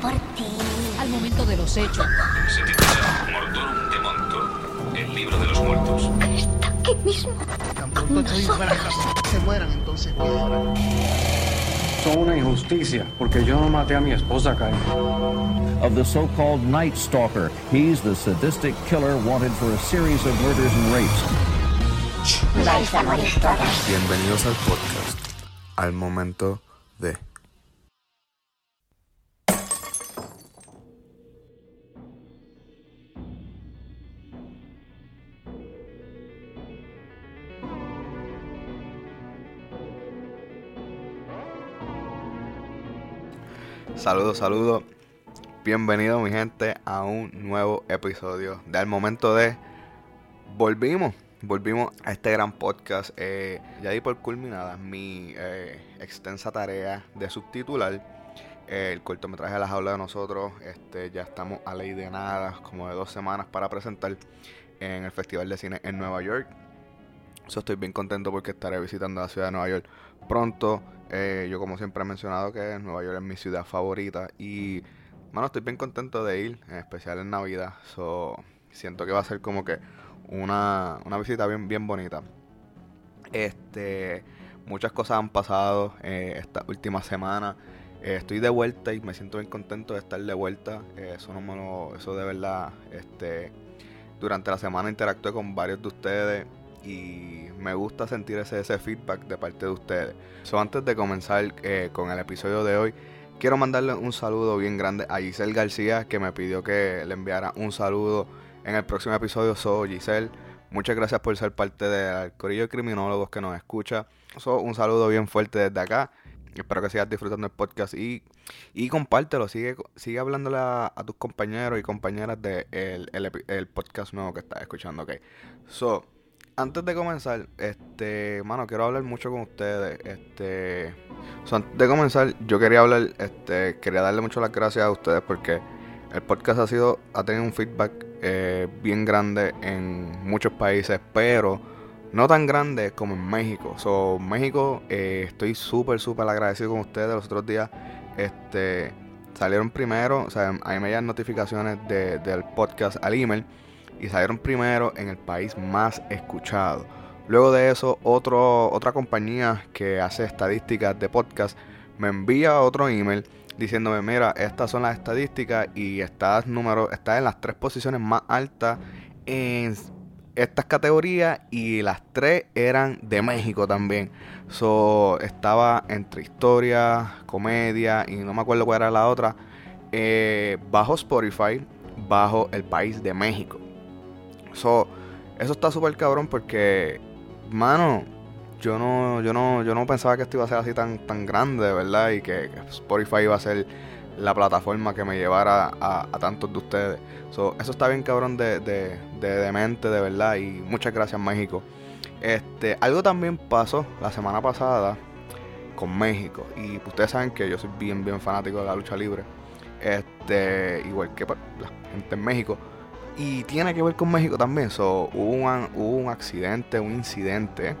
por ti. Al momento de los hechos, Se titula Mortorum de Monto, el libro de los muertos. Está aquí mismo. Estoy se mueran entonces. Son una injusticia, porque yo no maté a mi esposa, Kyle. of the so-called Night Stalker. He's the sadistic killer wanted for a series of murders and rapes. Vais a morir todos. Bienvenidos al podcast, al momento de... Saludos, saludos. Bienvenido mi gente a un nuevo episodio de Al Momento de... Volvimos, volvimos a este gran podcast. Eh, ya di por culminada mi eh, extensa tarea de subtitular eh, el cortometraje de la jaula de nosotros. Este, ya estamos a ley de nada, como de dos semanas para presentar en el Festival de Cine en Nueva York. So, estoy bien contento porque estaré visitando la ciudad de Nueva York pronto. Eh, yo como siempre he mencionado que Nueva York es mi ciudad favorita y mano estoy bien contento de ir, en especial en Navidad. So, siento que va a ser como que una, una visita bien bien bonita. Este, muchas cosas han pasado eh, esta última semana. Eh, estoy de vuelta y me siento bien contento de estar de vuelta. Eso no me lo- eso de verdad, este, durante la semana interactué con varios de ustedes y me gusta sentir ese, ese feedback de parte de ustedes. So, antes de comenzar eh, con el episodio de hoy, quiero mandarle un saludo bien grande a Giselle García que me pidió que le enviara un saludo en el próximo episodio. So, Giselle, muchas gracias por ser parte del corillo de criminólogos que nos escucha. So, un saludo bien fuerte desde acá. Espero que sigas disfrutando el podcast y, y compártelo. Sigue, sigue hablándole a, tus compañeros y compañeras del el podcast nuevo que estás escuchando. Ok. So, antes de comenzar, este, mano, quiero hablar mucho con ustedes. Este, antes de comenzar, yo quería hablar, este, quería darle mucho las gracias a ustedes porque el podcast ha sido, ha tenido un feedback eh, bien grande en muchos países, pero no tan grande como en México. So, México, eh, estoy súper, súper agradecido con ustedes. Los otros días, este, salieron primero, o sea, a notificaciones de- del podcast al email y salieron primero en el país más escuchado. Luego de eso, otro, otra compañía que hace estadísticas de podcast me envía otro email diciéndome, mira, estas son las estadísticas y estás número, estás en las tres posiciones más altas en estas categorías y las tres eran de México también. So, estaba entre historia, comedia y no me acuerdo cuál era la otra. eh, bajo Spotify, bajo el país de México. So, eso está súper cabrón porque, mano, yo no, yo no, yo no pensaba que esto iba a ser así tan, tan grande, de verdad, y que, Spotify iba a ser la plataforma que me llevara a, a tantos de ustedes. So, eso está bien cabrón de, de, de, de mente, de verdad, y muchas gracias México. Este, algo también pasó la semana pasada con México, y ustedes saben que yo soy bien, bien fanático de la lucha libre. Este, igual que pues, la gente en México. Y tiene que ver con México también. So, hubo, un, un accidente, un incidente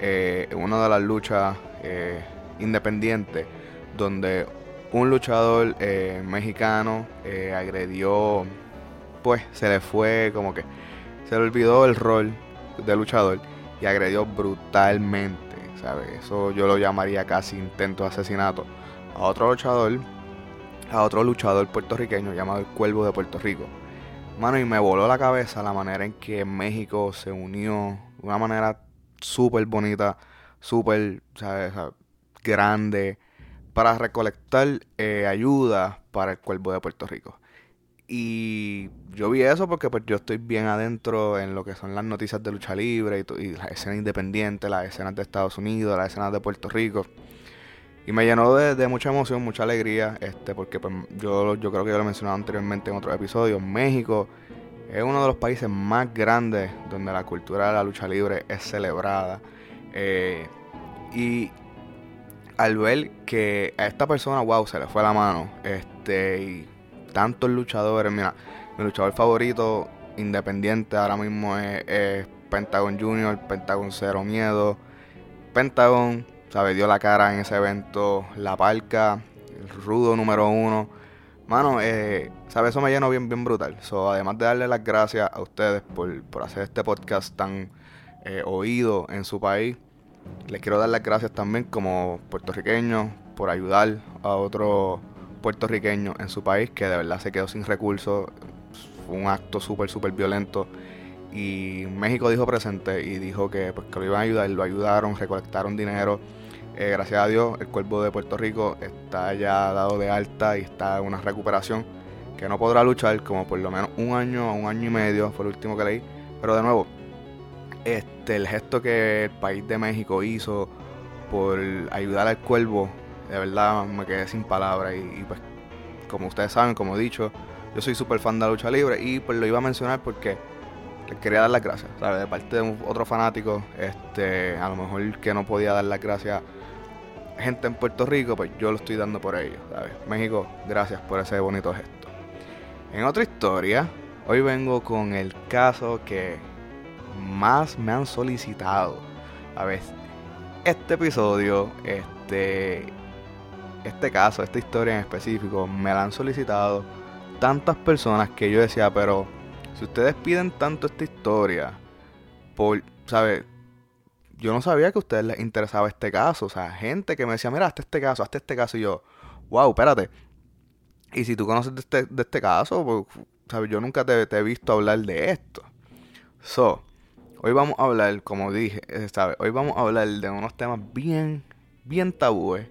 eh, en una de las luchas eh, independientes donde un luchador eh, mexicano eh, agredió, pues se le fue como que se le olvidó el rol de luchador y agredió brutalmente, ¿sabes? Eso yo lo llamaría casi intento de asesinato a otro luchador, a otro luchador puertorriqueño llamado el Cuervo de Puerto Rico. Mano, y me voló la cabeza la manera en que México se unió de una manera súper bonita, súper, grande, para recolectar eh, ayuda para el Cuervo de Puerto Rico. Y yo vi eso porque pues yo estoy bien adentro en lo que son las noticias de lucha libre y, y las escenas independientes, las escenas de Estados Unidos, las escenas de Puerto Rico. Y me llenó de, mucha emoción, mucha alegría, este, porque pues, yo, yo creo que yo lo he mencionado anteriormente en otros episodios. México es uno de los países más grandes donde la cultura de la lucha libre es celebrada. Eh, y al ver que a esta persona, wow, se le fue la mano, este, y tantos luchadores, mira, mi luchador favorito independiente ahora mismo es, es Pentagon Junior, Pentagon Cero Miedo, Pentagon, sabe, dio la cara en ese evento, La Parca, el rudo número uno. Mano, eh, ¿sabes? Eso me llenó bien, bien brutal. So, además de darle las gracias a ustedes por, por hacer este podcast tan eh, oído en su país, les quiero dar las gracias también como puertorriqueños por ayudar a otro puertorriqueño en su país que de verdad se quedó sin recursos. Fue un acto súper, súper violento. Y México dijo presente y dijo que, pues, que lo iban a ayudar. Lo ayudaron, recolectaron dinero. Eh, gracias a Dios, el cuerpo de Puerto Rico está ya dado de alta y está en una recuperación que no podrá luchar como por lo menos un año o un año y medio, fue el último que leí. Pero de nuevo, este, el gesto que el país de México hizo por ayudar al cuervo, de verdad me quedé sin palabras. Y, pues, como ustedes saben, como he dicho, yo soy súper fan de la lucha libre y pues lo iba a mencionar porque les quería dar las gracias, ¿sabes? De parte de otro fanático, este, a lo mejor que no podía dar las gracias gente en Puerto Rico, pues yo lo estoy dando por ellos. México, gracias por ese bonito gesto. En otra historia, hoy vengo con el caso que más me han solicitado. A ver, este episodio, este, este caso, esta historia en específico, me la han solicitado tantas personas que yo decía, pero si ustedes piden tanto esta historia, por, ¿sabes? Yo no sabía que a ustedes les interesaba este caso. O sea, gente que me decía, mira, hazte este caso, hazte este caso. Y yo, wow, espérate. Y si tú conoces de este, de este caso, pues, ¿sabes? Yo nunca te, he visto hablar de esto. So, Hoy vamos a hablar, como dije, ¿sabes? Hoy vamos a hablar de unos temas bien, bien tabúes.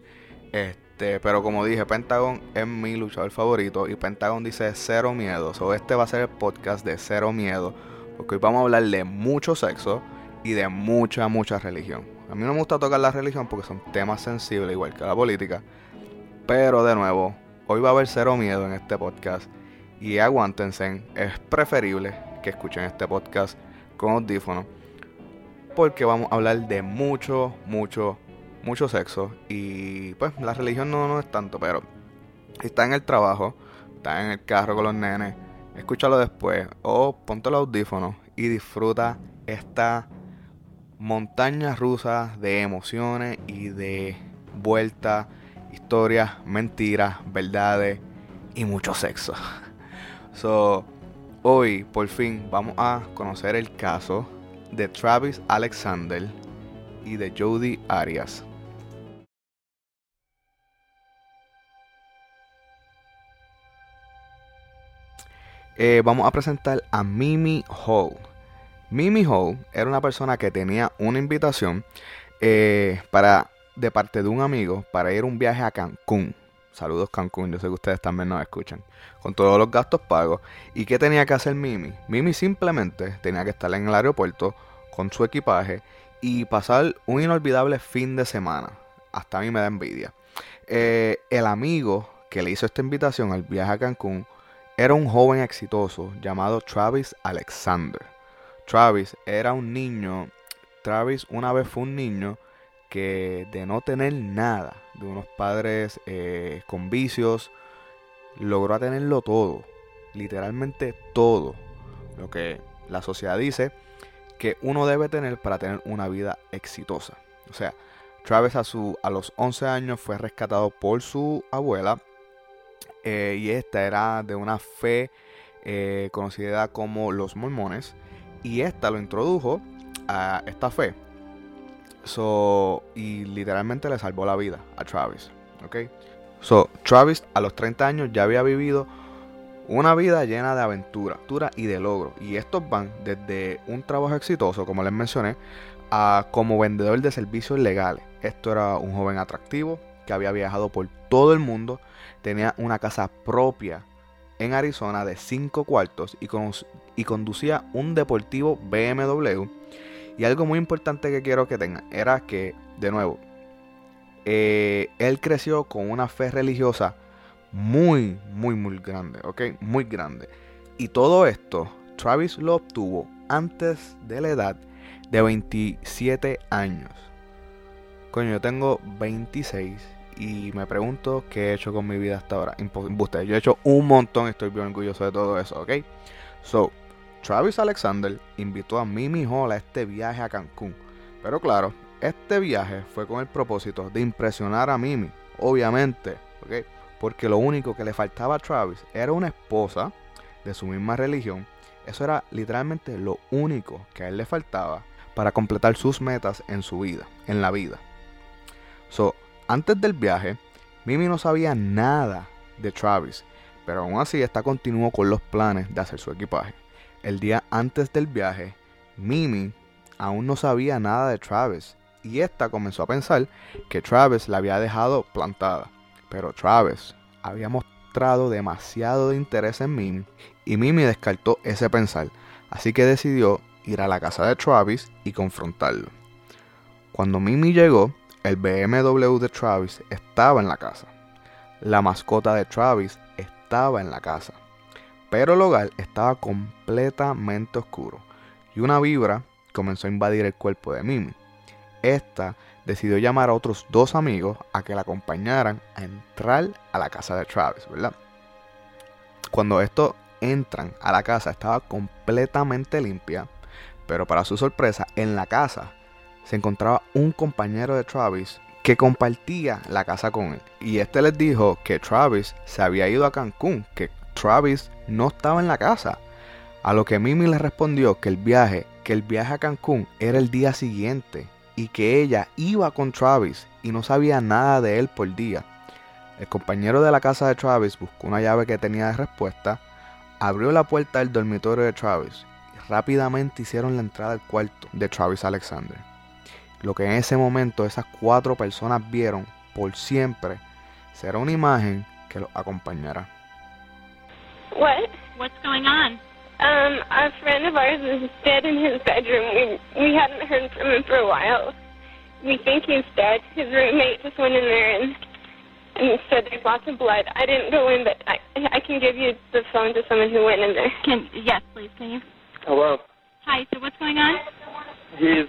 Este, pero como dije, Pentagon es mi luchador favorito y Pentagon dice cero miedo. So, este va a ser el podcast de cero miedo. Porque hoy vamos a hablar de mucho sexo y de mucha, mucha religión. A mí no me gusta tocar la religión porque son temas sensibles, igual que la política. Pero de nuevo, hoy va a haber cero miedo en este podcast. Y aguántense, es preferible que escuchen este podcast con audífonos. Porque vamos a hablar de mucho, mucho, mucho sexo. Y pues la religión no, no es tanto, pero está en el trabajo, está en el carro con los nenes, escúchalo después o ponte los audífonos y disfruta esta montaña rusa de emociones y de vueltas, historias, mentiras, verdades y mucho sexo. So, Hoy, por fin, vamos a conocer el caso de Travis Alexander y de Jody Arias. Eh, vamos a presentar a Mimi Hall. Mimi Hall era una persona que tenía una invitación eh, para, de parte de un amigo para ir a un viaje a Cancún. Saludos Cancún, yo sé que ustedes también nos escuchan. Con todos los gastos pagos. ¿Y qué tenía que hacer Mimi? Mimi simplemente tenía que estar en el aeropuerto con su equipaje y pasar un inolvidable fin de semana. Hasta a mí me da envidia. Eh, el amigo que le hizo esta invitación al viaje a Cancún era un joven exitoso llamado Travis Alexander. Travis era un niño. Travis una vez fue un niño que de no tener nada, de unos padres eh, con vicios, logró tenerlo todo, literalmente todo, lo que la sociedad dice que uno debe tener para tener una vida exitosa. O sea, Travis a, su, a los 11 años fue rescatado por su abuela eh, y esta era de una fe eh, conocida como los mormones y esta lo introdujo a esta fe So, y literalmente le salvó la vida a Travis. ¿Ok? So, Travis a los 30 años ya había vivido una vida llena de aventura, aventura y de logro. Y estos van desde un trabajo exitoso, como les mencioné, a como vendedor de servicios legales. Esto era un joven atractivo que había viajado por todo el mundo, tenía una casa propia en Arizona de 5 cuartos y, y conducía un deportivo BMW y algo muy importante que quiero que tengan era que, de nuevo, eh, él creció con una fe religiosa muy, muy, muy grande, ¿ok? Muy grande. Y todo esto, Travis lo obtuvo antes de la edad de 27 años. Coño, yo tengo 26 y me pregunto qué he hecho con mi vida hasta ahora. Imposible. Yo he hecho un montón, estoy bien orgulloso de todo eso, ¿ok? So, Travis Alexander invitó a Mimi Hall a este viaje a Cancún. Pero claro, este viaje fue con el propósito de impresionar a Mimi, obviamente, porque lo único que le faltaba a Travis era una esposa de su misma religión. Eso era literalmente lo único que a él le faltaba para completar sus metas en su vida, en la vida. So, antes del viaje, Mimi no sabía nada de Travis, pero aún así esta continuó con los planes de hacer su equipaje. El día antes del viaje, Mimi aún no sabía nada de Travis y esta comenzó a pensar que Travis la había dejado plantada. Pero Travis había mostrado demasiado de interés en Mimi y Mimi descartó ese pensar, así que decidió ir a la casa de Travis y confrontarlo. Cuando Mimi llegó, el BMW de Travis estaba en la casa. La mascota de Travis estaba en la casa. Pero el hogar estaba completamente oscuro y una vibra comenzó a invadir el cuerpo de Mimi. Esta decidió llamar a otros dos amigos a que la acompañaran a entrar a la casa de Travis, ¿verdad? Cuando estos entran a la casa estaba completamente limpia, pero para su sorpresa, en la casa se encontraba un compañero de Travis que compartía la casa con él. Y este les dijo que Travis se había ido a Cancún, que Travis no estaba en la casa. A lo que Mimi le respondió que el viaje, que el viaje a Cancún era el día siguiente y que ella iba con Travis y no sabía nada de él por día. El compañero de la casa de Travis buscó una llave que tenía de respuesta, abrió la puerta del dormitorio de Travis y rápidamente hicieron la entrada al cuarto de Travis Alexander. Lo que en ese momento esas cuatro personas vieron por siempre será una imagen que los acompañará. What? What's going on? Um, a friend of ours is dead in his bedroom. We we hadn't heard from him for a while. We think he's dead. His roommate just went in there and and said there's lots of blood. I didn't go in, but I I can give you the phone to someone who went in there. Can yes, please, can you? Hello. Hi. So what's going on? He's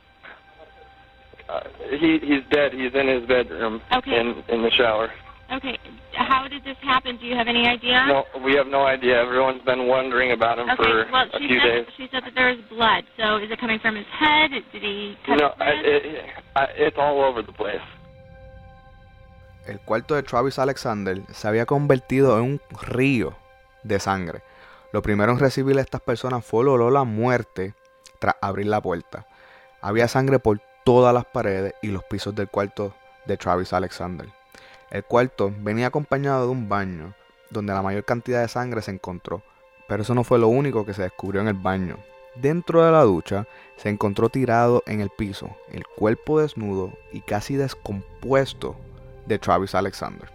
uh, he he's dead. He's in his bedroom Okay. in in the shower. Okay. How did this happen? Do you have any idea? No, we have no idea. Everyone's been wondering about him Okay. for Well, a few said days. she said that there was blood. So is it coming from his head? Did he cut No, his I, wrist? it, I, it's all over the place. El cuarto de Travis Alexander se había convertido en un río de sangre. Lo primero en recibir a estas personas fue el olor a muerte tras abrir la puerta. Había sangre por todas las paredes y los pisos del cuarto de Travis Alexander. El cuarto venía acompañado de un baño donde la mayor cantidad de sangre se encontró, pero eso no fue lo único que se descubrió en el baño. Dentro de la ducha se encontró tirado en el piso el cuerpo desnudo y casi descompuesto de Travis Alexander.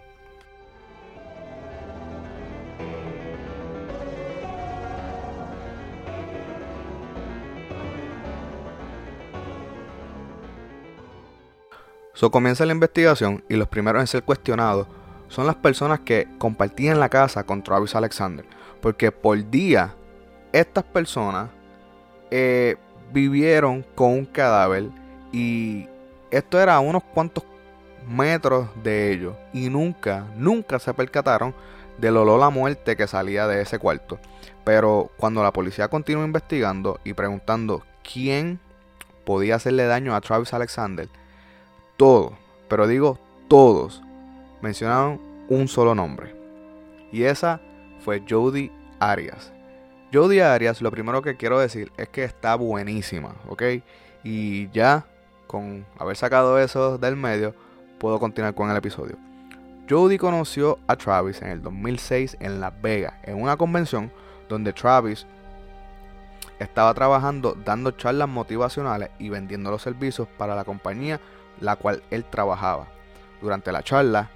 So comienza la investigación y los primeros en ser cuestionados son las personas que compartían la casa con Travis Alexander. Porque por día estas personas eh, vivieron con un cadáver y esto era a unos cuantos metros de ellos y nunca, nunca se percataron del olor a muerte que salía de ese cuarto. Pero cuando la policía continuó investigando y preguntando quién podía hacerle daño a Travis Alexander, todos, pero digo todos, mencionaron un solo nombre. Y esa fue Jodie Arias. Jodie Arias, lo primero que quiero decir es que está buenísima, ¿ok? Y ya, con haber sacado eso del medio, puedo continuar con el episodio. Jodie conoció a Travis en el 2006 en Las Vegas, en una convención donde Travis estaba trabajando dando charlas motivacionales y vendiendo los servicios para la compañía la cual él trabajaba. Durante la charla,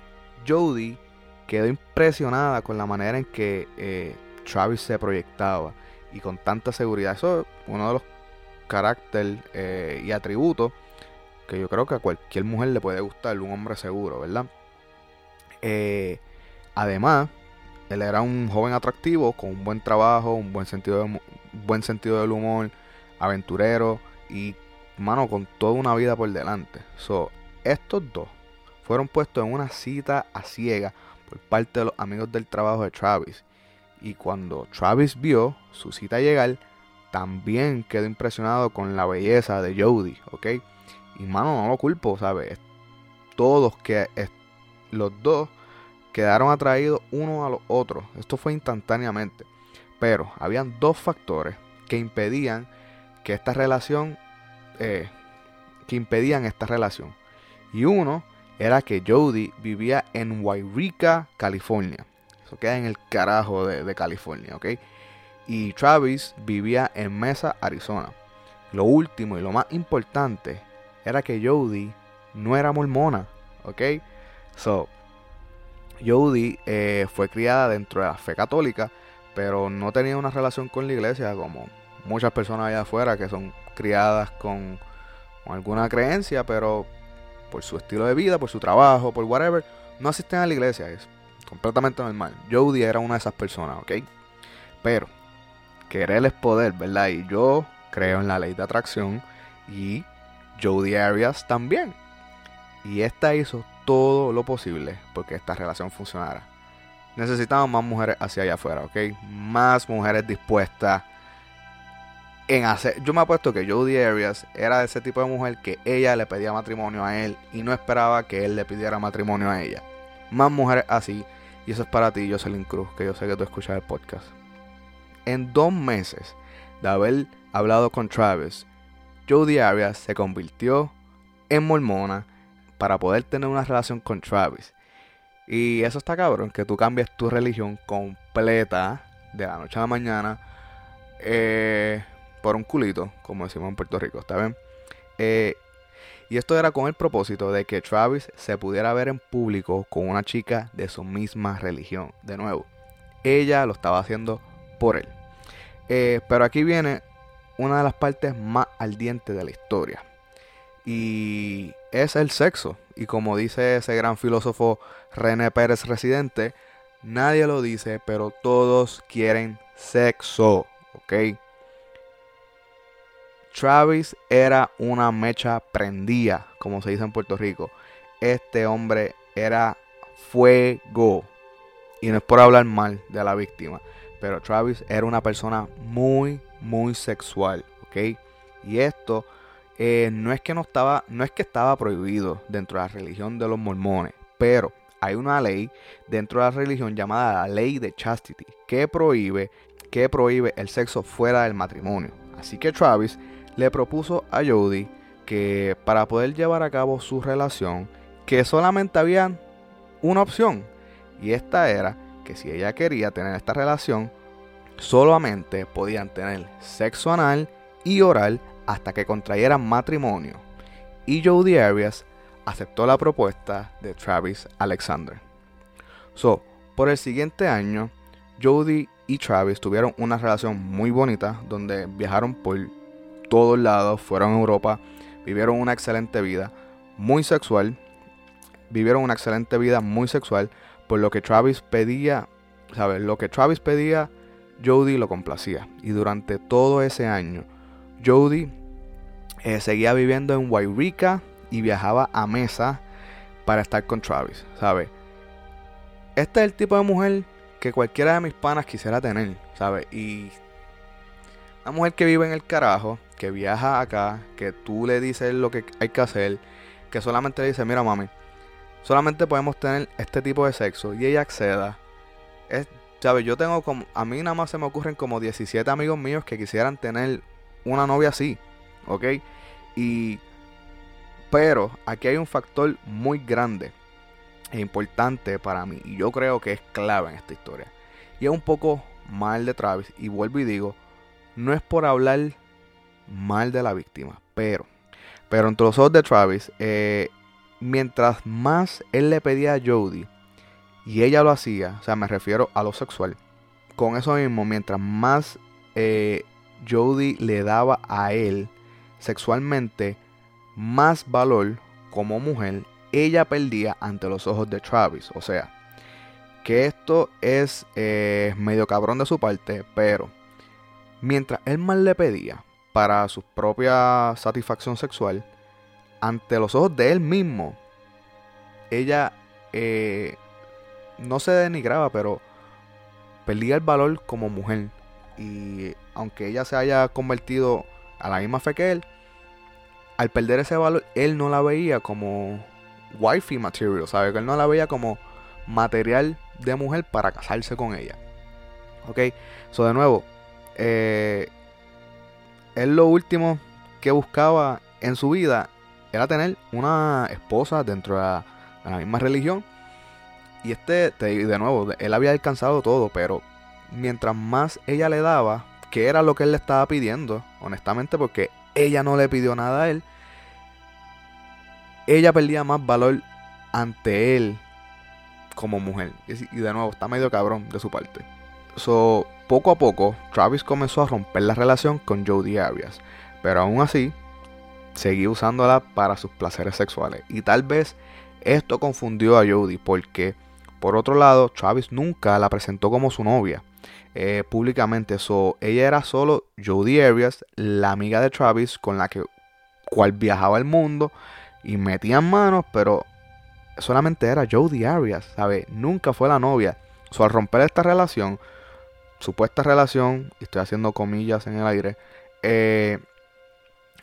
Jodie quedó impresionada con la manera en que eh, Travis se proyectaba y con tanta seguridad. Eso es uno de los caracteres eh, y atributos que yo creo que a cualquier mujer le puede gustar, un hombre seguro, ¿verdad? Eh, además, él era un joven atractivo con un buen trabajo, un buen sentido, de, buen sentido del humor, aventurero y, mano, con toda una vida por delante. So, estos dos fueron puestos en una cita a ciega por parte de los amigos del trabajo de Travis. Y cuando Travis vio su cita llegar, también quedó impresionado con la belleza de Jodie, ¿ok? Y mano, no lo culpo, ¿sabes? Todos que los dos quedaron atraídos uno a los otros. Esto fue instantáneamente. Pero habían dos factores que impedían que esta relación, eh, que impedían esta relación. Y uno era que Jody vivía en Wairika, California. Eso queda en el carajo de, California, ¿ok? Y Travis vivía en Mesa, Arizona. Lo último y lo más importante era que Jody no era mormona, ¿ok? So, Jody eh, fue criada dentro de la fe católica, pero no tenía una relación con la iglesia como muchas personas allá afuera que son criadas con, alguna creencia, pero por su estilo de vida, por su trabajo, por whatever, no asisten a la iglesia. Es completamente normal. Jody era una de esas personas, ¿ok? Pero querer es poder, ¿verdad? Y yo creo en la ley de atracción y Jody Arias también. Y esta hizo todo lo posible porque esta relación funcionara. Necesitamos más mujeres hacia allá afuera, ¿ok? Más mujeres dispuestas en. Yo me apuesto que Jody Arias era de ese tipo de mujer que ella le pedía matrimonio a él y no esperaba que él le pidiera matrimonio a ella. Más mujeres así. Y eso es para ti, Jocelyn Cruz, que yo sé que tú escuchas el podcast. En dos meses de haber hablado con Travis, Jody Arias se convirtió en mormona para poder tener una relación con Travis. Y eso está cabrón, que tú cambies tu religión completa de la noche a la mañana eh, por un culito, como decimos en Puerto Rico, ¿está bien? Eh, y esto era con el propósito de que Travis se pudiera ver en público con una chica de su misma religión. De nuevo, ella lo estaba haciendo por él. Eh, pero aquí viene una de las partes más ardientes de la historia. Y es el sexo. Y como dice ese gran filósofo René Pérez Residente, nadie lo dice, pero todos quieren sexo. ¿Ok? Travis era una mecha prendida, como se dice en Puerto Rico. Este hombre era fuego. Y no es por hablar mal de la víctima, pero Travis era una persona muy, muy sexual, ¿ok? Y esto eh, no es que no estaba, no es que estaba prohibido dentro de la religión de los mormones, pero hay una ley dentro de la religión llamada la ley de chastity que prohíbe, que prohíbe el sexo fuera del matrimonio. Así que Travis le propuso a Jody que para poder llevar a cabo su relación, que solamente había una opción. Y esta era que si ella quería tener esta relación, solamente podían tener sexo anal y oral hasta que contrayeran matrimonio. Y Jody Arias aceptó la propuesta de Travis Alexander. So, por el siguiente año, Jody y Travis tuvieron una relación muy bonita donde viajaron por todos lados, fueron a Europa, vivieron una excelente vida, muy sexual, vivieron una excelente vida muy sexual, por lo que Travis pedía, ¿sabes? Lo que Travis pedía, Jody lo complacía. Y durante todo ese año, Jody eh, seguía viviendo en Wairika y viajaba a Mesa para estar con Travis, ¿sabes? Este es el tipo de mujer que cualquiera de mis panas quisiera tener, ¿sabes? Y una mujer que vive en el carajo, que viaja acá, que tú le dices lo que hay que hacer, que solamente le dice, mira mami, solamente podemos tener este tipo de sexo y ella acceda. Es, ¿sabes? Yo tengo como, a mí nada más se me ocurren como 17 amigos míos que quisieran tener una novia así, ¿ok? Y, pero aquí hay un factor muy grande e importante para mí y yo creo que es clave en esta historia. Y es un poco mal de Travis y vuelvo y digo, no es por hablar mal de la víctima, pero, pero entre los ojos de Travis, eh, mientras más él le pedía a Jody y ella lo hacía, o sea, me refiero a lo sexual, con eso mismo, mientras más eh, Jody le daba a él sexualmente, más valor como mujer ella perdía ante los ojos de Travis. O sea, que esto es eh, medio cabrón de su parte, pero mientras él más le pedía para su propia satisfacción sexual, ante los ojos de él mismo, ella eh, no se denigraba, pero perdía el valor como mujer. Y aunque ella se haya convertido a la misma fe que él, al perder ese valor, él no la veía como wifey material, ¿sabe? Que él no la veía como material de mujer para casarse con ella. Ok, so de nuevo, eh, él lo último que buscaba en su vida era tener una esposa dentro de la, misma religión. Y este, te- de nuevo, él había alcanzado todo, pero mientras más ella le daba, que era lo que él le estaba pidiendo, honestamente, porque ella no le pidió nada a él, ella perdía más valor ante él como mujer. Y y de nuevo, está medio cabrón de su parte. So, poco a poco, Travis comenzó a romper la relación con Jodie Arias. Pero aún así, seguía usándola para sus placeres sexuales. Y tal vez esto confundió a Jodie porque, por otro lado, Travis nunca la presentó como su novia eh, públicamente. So, ella era solo Jodie Arias, la amiga de Travis con la que cual viajaba el mundo y metían manos, pero solamente era Jodie Arias, ¿sabes? Nunca fue la novia. So, al romper esta relación, supuesta relación, y estoy haciendo comillas en el aire, eh,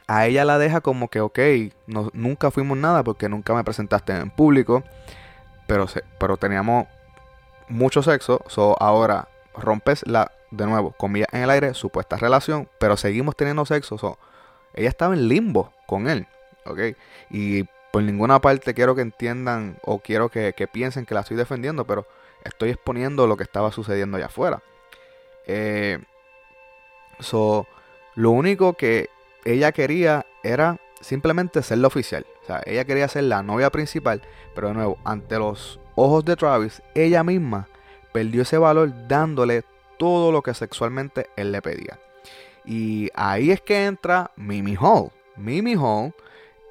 a ella la deja como que, ok, no- nunca fuimos nada porque nunca me presentaste en público, pero, se- pero teníamos mucho sexo, so ahora rompes la, de nuevo, comillas en el aire, supuesta relación, pero seguimos teniendo sexo, so, ella estaba en limbo con él, ok, y por ninguna parte quiero que entiendan o quiero que, que piensen que la estoy defendiendo, pero estoy exponiendo lo que estaba sucediendo allá afuera. Eh, so, lo único que ella quería era simplemente ser la oficial. O sea, ella quería ser la novia principal, pero de nuevo, ante los ojos de Travis, ella misma perdió ese valor dándole todo lo que sexualmente él le pedía. Y ahí es que entra Mimi Hall. Mimi Hall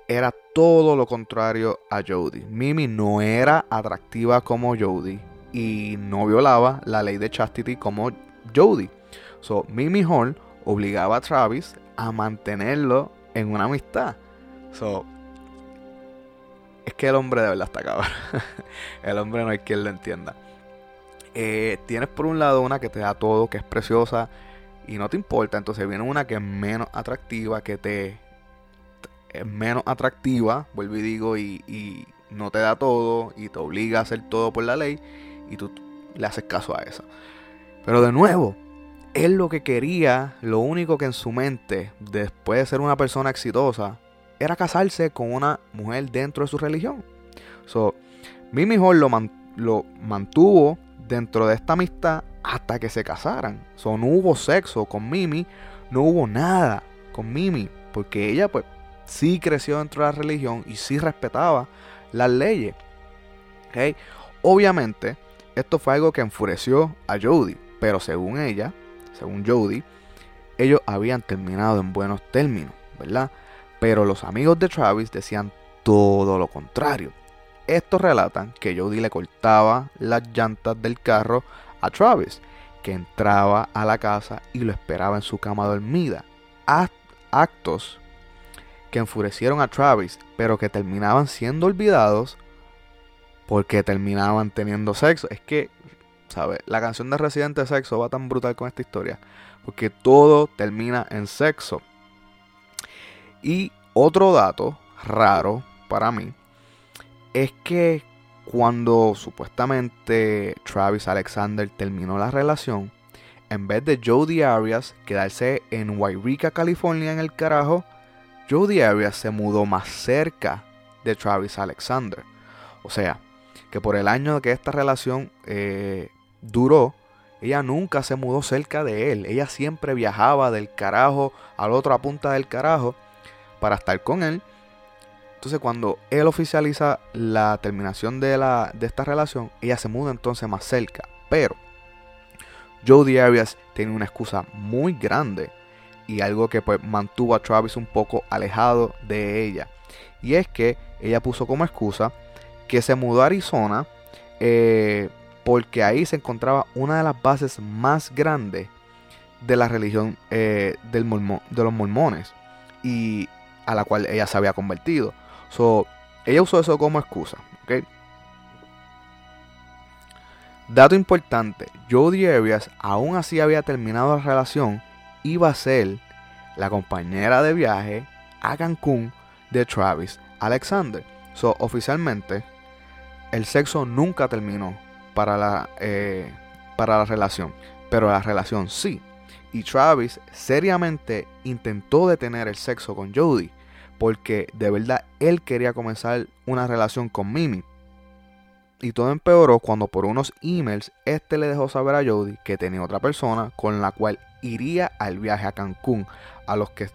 era todo lo contrario a Jodie. Mimi no era atractiva como Jodie y no violaba la ley de chastity como Jodie. So, Mimi Hall obligaba a Travis a mantenerlo en una amistad. So, es que el hombre de verdad está cabrón. el hombre no hay quien lo entienda. Eh, tienes por un lado una que te da todo, que es preciosa y no te importa. Entonces viene una que es menos atractiva, que te es menos atractiva, vuelvo y digo, y, y no te da todo y te obliga a hacer todo por la ley y tú le haces caso a esa. Pero de nuevo, él lo que quería, lo único que en su mente, después de ser una persona exitosa, era casarse con una mujer dentro de su religión. So, Mimi Hall lo, man- lo mantuvo dentro de esta amistad hasta que se casaran. So, no hubo sexo con Mimi, no hubo nada con Mimi, porque ella pues sí creció dentro de la religión y sí respetaba las leyes. ¿ok? Obviamente, esto fue algo que enfureció a Jodie, pero según ella, según Jodie, ellos habían terminado en buenos términos, ¿verdad? Pero los amigos de Travis decían todo lo contrario. Estos relatan que Jodie le cortaba las llantas del carro a Travis, que entraba a la casa y lo esperaba en su cama dormida. Act- Actos que enfurecieron a Travis, pero que terminaban siendo olvidados porque terminaban teniendo sexo. Es que, ¿sabes? La canción de Residente Sexo va tan brutal con esta historia, porque todo termina en sexo. Y otro dato raro para mí es que cuando supuestamente Travis Alexander terminó la relación, en vez de Jodie Arias quedarse en Wairika, California en el carajo, Jodie Arias se mudó más cerca de Travis Alexander. O sea, que por el año que esta relación eh, duró, ella nunca se mudó cerca de él. Ella siempre viajaba del carajo a la otra punta del carajo para estar con él. Entonces cuando él oficializa la terminación de, la, de esta relación, ella se muda entonces más cerca. Pero Jodie Arias tiene una excusa muy grande y algo que pues, mantuvo a Travis un poco alejado de ella. Y es que ella puso como excusa que se mudó a Arizona eh, porque ahí se encontraba una de las bases más grandes de la religión eh, de los mormones y a la cual ella se había convertido. So, ella usó eso como excusa. Dato importante, Jodie Arias aún así había terminado la relación, iba a ser la compañera de viaje a Cancún de Travis Alexander. So, oficialmente, el sexo nunca terminó para la, eh, para la relación, pero la relación sí. Y Travis seriamente intentó detener el sexo con Jodie, porque de verdad él quería comenzar una relación con Mimi. Y todo empeoró cuando por unos emails este le dejó saber a Jodie que tenía otra persona con la cual iría al viaje a Cancún, a los que,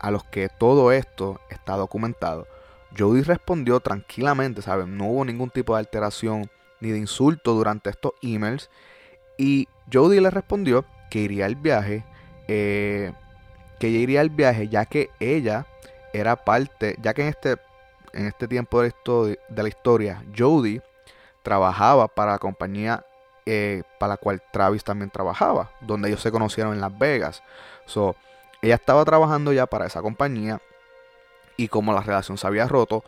a los que todo esto está documentado. Jodie respondió tranquilamente, ¿saben? No hubo ningún tipo de alteración ni de insulto durante estos emails. Y Jodie le respondió que iría al viaje, eh, que ella iría al viaje ya que ella era parte, ya que en este, en este tiempo de la, historia, Jodie trabajaba para la compañía eh, para la cual Travis también trabajaba, donde ellos se conocieron en Las Vegas. So, ella estaba trabajando ya para esa compañía y como la relación se había roto,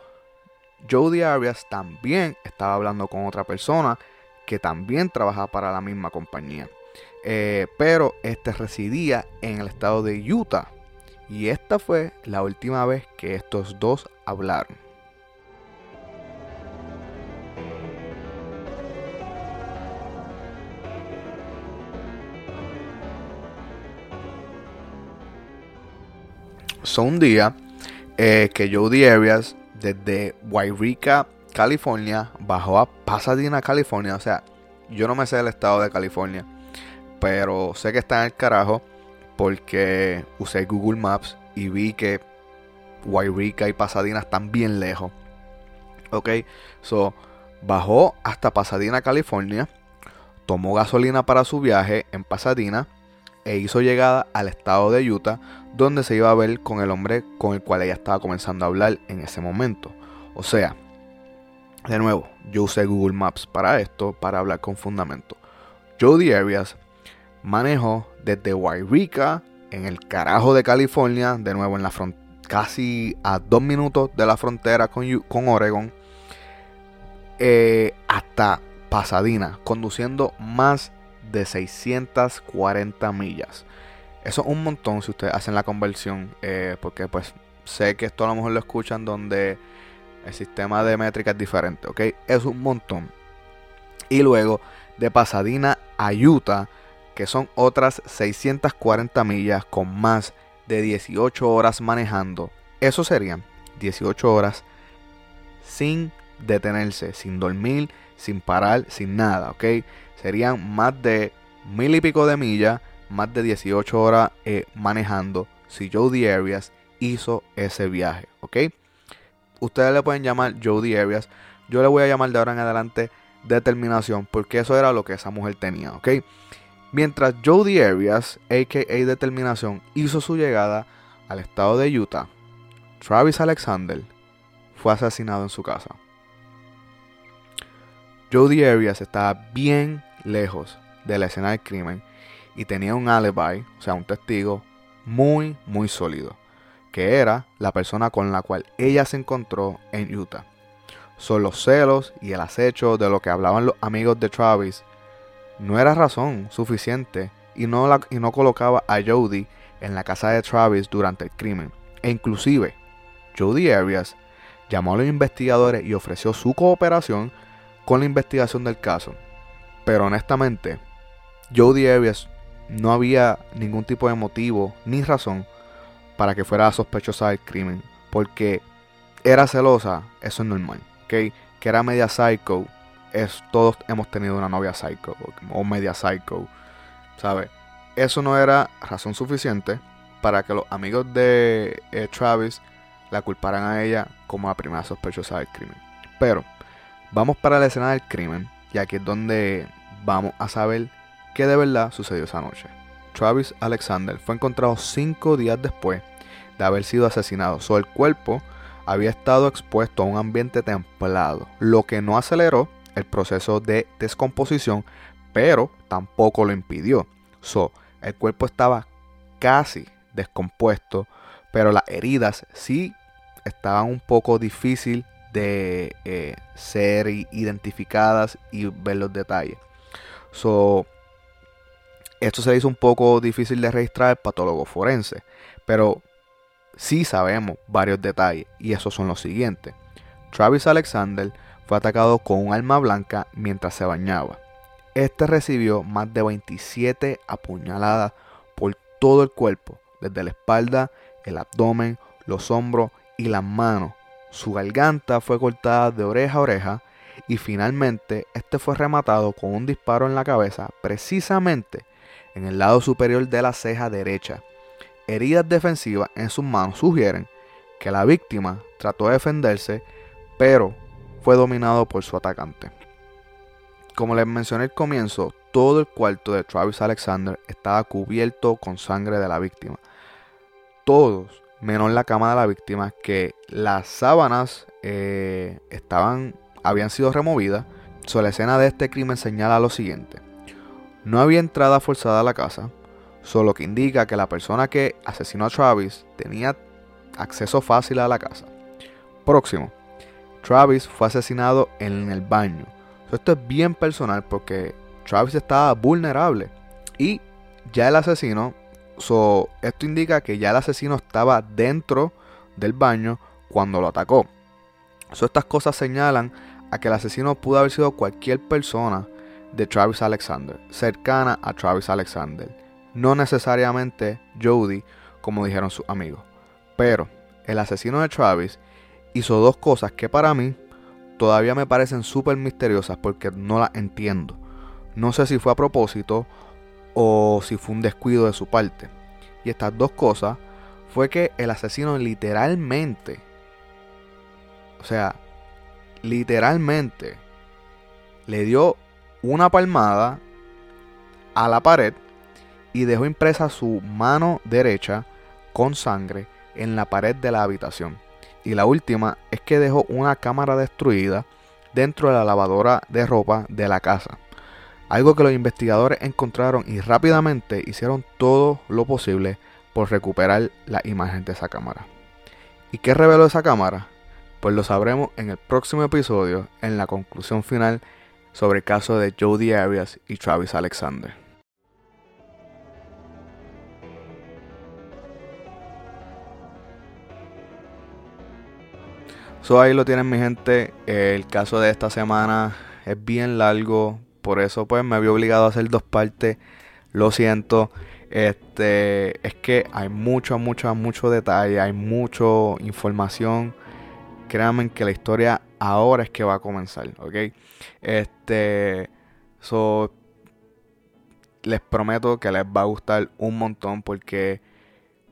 Jodie Arias también estaba hablando con otra persona que también trabajaba para la misma compañía. Eh, pero este residía en el estado de Utah. Y esta fue la última vez que estos dos hablaron. Son un día eh, que Jodie Arias desde Wairika, California, bajó a Pasadena, California. O sea, yo no me sé el estado de California, pero sé que está en el carajo porque usé Google Maps y vi que Wairika y Pasadena están bien lejos. Ok, so bajó hasta Pasadena, California, tomó gasolina para su viaje en Pasadena e hizo llegada al estado de Utah, donde se iba a ver con el hombre con el cual ella estaba comenzando a hablar en ese momento. O sea, de nuevo, yo usé Google Maps para esto, para hablar con fundamento. Jody Arias manejó desde Wairika, en el carajo de California, de nuevo en la casi a dos minutos de la frontera con, con Oregon, eh, hasta Pasadena, conduciendo más de 640 millas. Eso es un montón si ustedes hacen la conversión, eh, porque pues sé que esto a lo mejor lo escuchan donde el sistema de métrica es diferente, ¿ok? Es un montón. Y luego de Pasadena a Utah, que son otras 640 millas con más de 18 horas manejando. Eso serían 18 horas sin detenerse, sin dormir, sin parar, sin nada, ¿ok? Serían más de mil y pico de millas, más de 18 horas eh, manejando si Jody Arias hizo ese viaje, ¿ok? Ustedes le pueden llamar Jody Arias, yo le voy a llamar de ahora en adelante determinación, porque eso era lo que esa mujer tenía, ¿ok? Mientras Jody Arias, aka Determinación, hizo su llegada al estado de Utah, Travis Alexander fue asesinado en su casa. Jody Arias estaba bien lejos de la escena del crimen y tenía un alibi, o sea, un testigo muy, muy sólido, que era la persona con la cual ella se encontró en Utah. Son los celos y el acecho de lo que hablaban los amigos de Travis no era razón suficiente y no, la, y no colocaba a Jody en la casa de Travis durante el crimen. E inclusive, Jody Arias llamó a los investigadores y ofreció su cooperación con la investigación del caso. Pero honestamente, Jodie Arias no había ningún tipo de motivo ni razón para que fuera sospechosa del crimen. Porque era celosa, eso es normal. ¿okay? Que era media psycho, es, todos hemos tenido una novia psycho o media psycho. ¿Sabes? Eso no era razón suficiente para que los amigos de eh, Travis la culparan a ella como la primera sospechosa del crimen. Pero vamos para la escena del crimen y aquí es donde vamos a saber qué de verdad sucedió esa noche. Travis Alexander fue encontrado cinco días después de haber sido asesinado. Su el cuerpo había estado expuesto a un ambiente templado, lo que no aceleró el proceso de descomposición, pero tampoco lo impidió. So, el cuerpo estaba casi descompuesto, pero las heridas sí estaban un poco difícil de eh, ser identificadas y ver los detalles. Esto se hizo un poco difícil de registrar al patólogo forense, pero sí sabemos varios detalles y esos son los siguientes. Travis Alexander fue atacado con un arma blanca mientras se bañaba. Este recibió más de 27 apuñaladas por todo el cuerpo, desde la espalda, el abdomen, los hombros y las manos. Su garganta fue cortada de oreja a oreja y finalmente este fue rematado con un disparo en la cabeza precisamente en el lado superior de la ceja derecha. Heridas defensivas en sus manos sugieren que la víctima trató de defenderse, pero fue dominado por su atacante. Como les mencioné al comienzo, todo el cuarto de Travis Alexander estaba cubierto con sangre de la víctima. Todos, menos la cama de la víctima, que las sábanas eh, estaban, habían sido removidas. So, la escena de este crimen señala lo siguiente. No había entrada forzada a la casa, solo que indica que la persona que asesinó a Travis tenía acceso fácil a la casa. Próximo. Travis fue asesinado en el baño. esto es bien personal porque Travis estaba vulnerable y ya el asesino, esto indica que ya el asesino estaba dentro del baño cuando lo atacó. Estas cosas señalan a que el asesino pudo haber sido cualquier persona de Travis Alexander, cercana a Travis Alexander, no necesariamente Jody, como dijeron sus amigos. Pero el asesino de Travis hizo dos cosas que para mí todavía me parecen súper misteriosas porque no las entiendo. No sé si fue a propósito o si fue un descuido de su parte. Y estas dos cosas fue que el asesino literalmente, o sea, literalmente le dio una palmada a la pared y dejó impresa su mano derecha con sangre en la pared de la habitación. Y la última es que dejó una cámara destruida dentro de la lavadora de ropa de la casa. Algo que los investigadores encontraron y rápidamente hicieron todo lo posible por recuperar la imagen de esa cámara. ¿Y qué reveló esa cámara? Pues lo sabremos en el próximo episodio, en la conclusión final sobre el caso de Jody Arias y Travis Alexander. Ahí lo tienen mi gente. El caso de esta semana es bien largo. Por eso pues me había obligado a hacer dos partes. Lo siento. Este es que hay mucho, mucho, mucho detalle. Hay mucha información. Créanme que la historia ahora es que va a comenzar. ¿Ok? Este. So, les prometo que les va a gustar un montón porque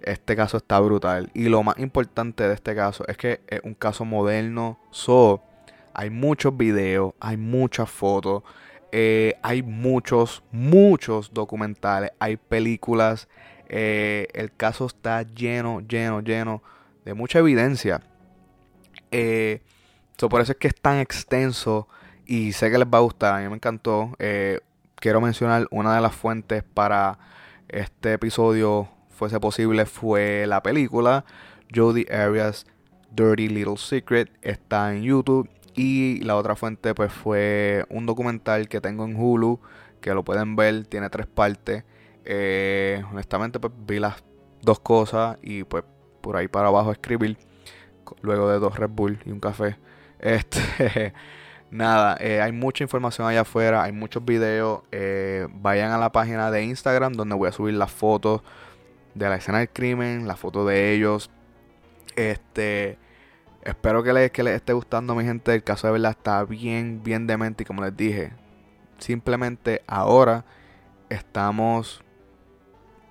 este caso está brutal. Y lo más importante de este caso es que es un caso moderno. So, hay muchos videos, hay muchas fotos, eh, hay muchos, muchos documentales, hay películas. Eh, el caso está lleno, lleno, lleno de mucha evidencia. Eh, por eso es que es tan extenso y sé que les va a gustar. A mí me encantó. quiero mencionar una de las fuentes para este episodio fuese posible fue la película Jody Arias Dirty Little Secret. Está en YouTube. Y la otra fuente pues fue un documental que tengo en Hulu. Que lo pueden ver. Tiene tres partes. Eh, honestamente pues vi las dos cosas. Y pues por ahí para abajo escribir. Luego de dos Red Bull y un café. Este... Nada, eh, hay mucha información allá afuera, hay muchos videos. Eh, vayan a la página de Instagram donde voy a subir las fotos de la escena del crimen, la foto de ellos. Este, espero que les, esté gustando, mi gente. El caso de verdad está bien, bien demente. Y como les dije, simplemente ahora estamos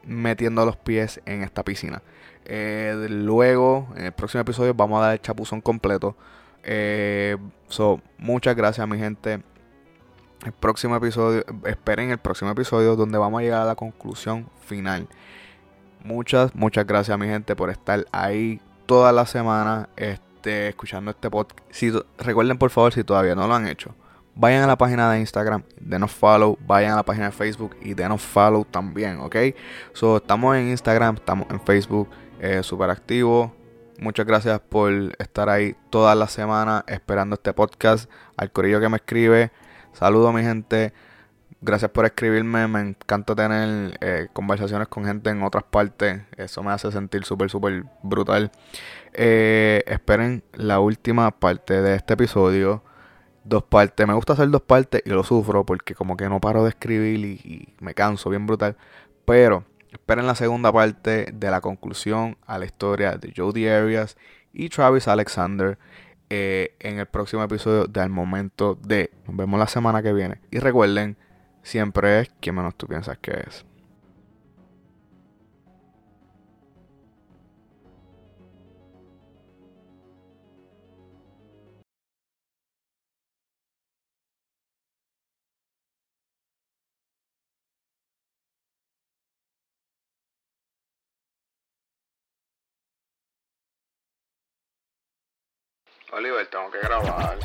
metiendo los pies en esta piscina. Eh, luego, en el próximo episodio, vamos a dar el chapuzón completo. Eh, so, muchas gracias, mi gente. El próximo episodio, esperen el próximo episodio donde vamos a llegar a la conclusión final. Muchas, muchas gracias mi gente por estar ahí toda la semana este, escuchando este podcast. Si, recuerden por favor si todavía no lo han hecho. Vayan a la página de Instagram, denos follow, vayan a la página de Facebook y denos follow también, ¿ok? So, estamos en Instagram, estamos en Facebook, eh, súper activo. Muchas gracias por estar ahí toda la semana esperando este podcast. Al corillo que me escribe, saludo mi gente. Gracias por escribirme. Me encanta tener eh, conversaciones con gente en otras partes. Eso me hace sentir súper, súper brutal. Eh, esperen la última parte de este episodio. dos partes. Me gusta hacer dos partes y lo sufro porque como que no paro de escribir y, me canso bien brutal. Pero esperen la segunda parte de la conclusión a la historia de Jodie Arias y Travis Alexander eh, en el próximo episodio del momento de. Nos vemos la semana que viene. Y recuerden, siempre es quien menos tú piensas que es. Oliver, tengo que grabar.